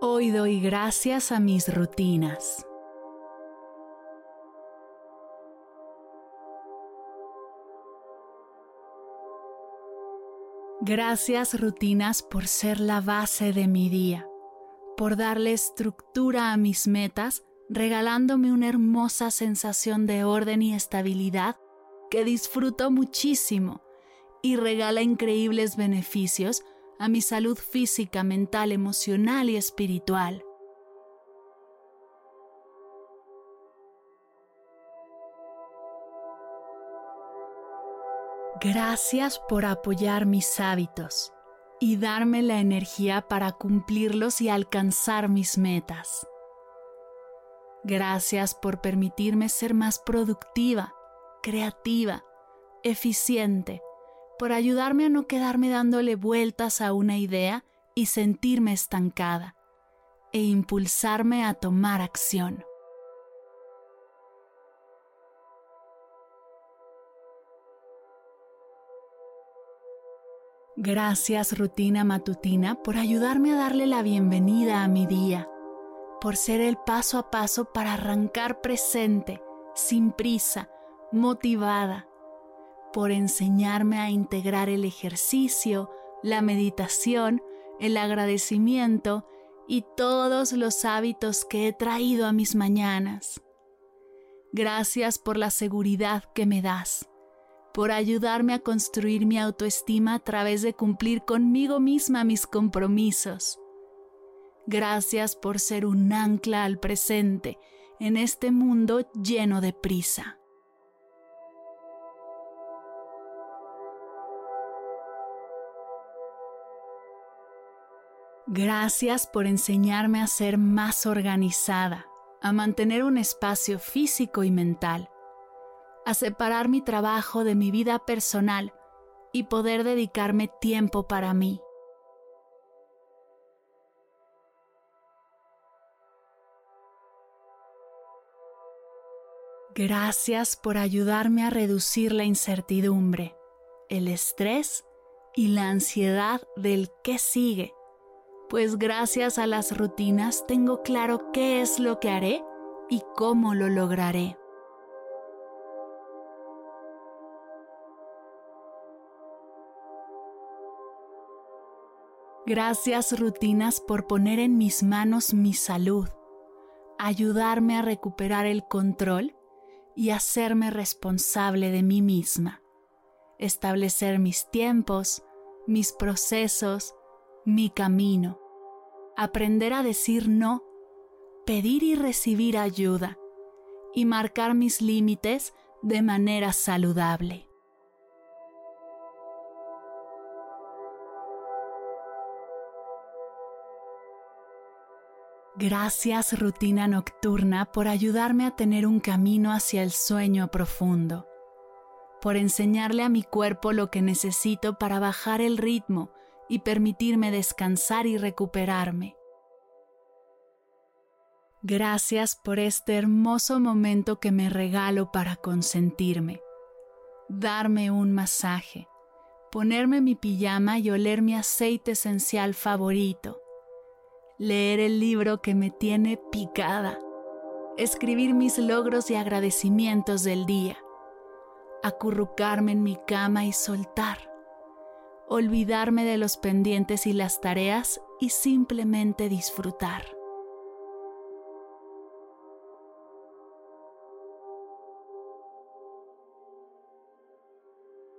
Hoy doy gracias a mis rutinas. Gracias rutinas por ser la base de mi día, por darle estructura a mis metas, regalándome una hermosa sensación de orden y estabilidad que disfruto muchísimo y regala increíbles beneficios a mi salud física, mental, emocional y espiritual. Gracias por apoyar mis hábitos y darme la energía para cumplirlos y alcanzar mis metas. Gracias por permitirme ser más productiva, creativa, eficiente por ayudarme a no quedarme dándole vueltas a una idea y sentirme estancada, e impulsarme a tomar acción. Gracias rutina matutina por ayudarme a darle la bienvenida a mi día, por ser el paso a paso para arrancar presente, sin prisa, motivada, por enseñarme a integrar el ejercicio, la meditación, el agradecimiento y todos los hábitos que he traído a mis mañanas. Gracias por la seguridad que me das, por ayudarme a construir mi autoestima a través de cumplir conmigo misma mis compromisos. Gracias por ser un ancla al presente en este mundo lleno de prisa. Gracias por enseñarme a ser más organizada, a mantener un espacio físico y mental, a separar mi trabajo de mi vida personal y poder dedicarme tiempo para mí. Gracias por ayudarme a reducir la incertidumbre, el estrés y la ansiedad del qué sigue pues gracias a las rutinas tengo claro qué es lo que haré y cómo lo lograré. Gracias rutinas por poner en mis manos mi salud, ayudarme a recuperar el control y hacerme responsable de mí misma, establecer mis tiempos, mis procesos, mi camino, aprender a decir no, pedir y recibir ayuda y marcar mis límites de manera saludable. Gracias rutina nocturna por ayudarme a tener un camino hacia el sueño profundo, por enseñarle a mi cuerpo lo que necesito para bajar el ritmo y permitirme descansar y recuperarme. Gracias por este hermoso momento que me regalo para consentirme, darme un masaje, ponerme mi pijama y oler mi aceite esencial favorito, leer el libro que me tiene picada, escribir mis logros y agradecimientos del día, acurrucarme en mi cama y soltar olvidarme de los pendientes y las tareas y simplemente disfrutar.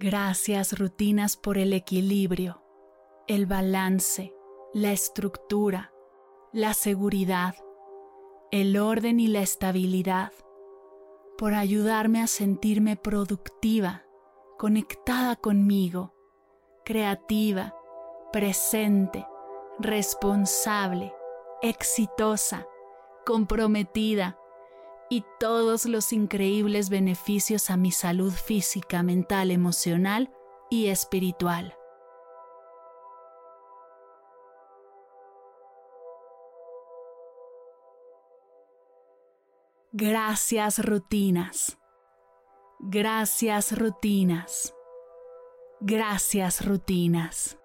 Gracias rutinas por el equilibrio, el balance, la estructura, la seguridad, el orden y la estabilidad, por ayudarme a sentirme productiva, conectada conmigo, creativa, presente, responsable, exitosa, comprometida y todos los increíbles beneficios a mi salud física, mental, emocional y espiritual. Gracias rutinas. Gracias rutinas. Gracias rutinas.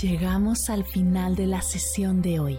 Llegamos al final de la sesión de hoy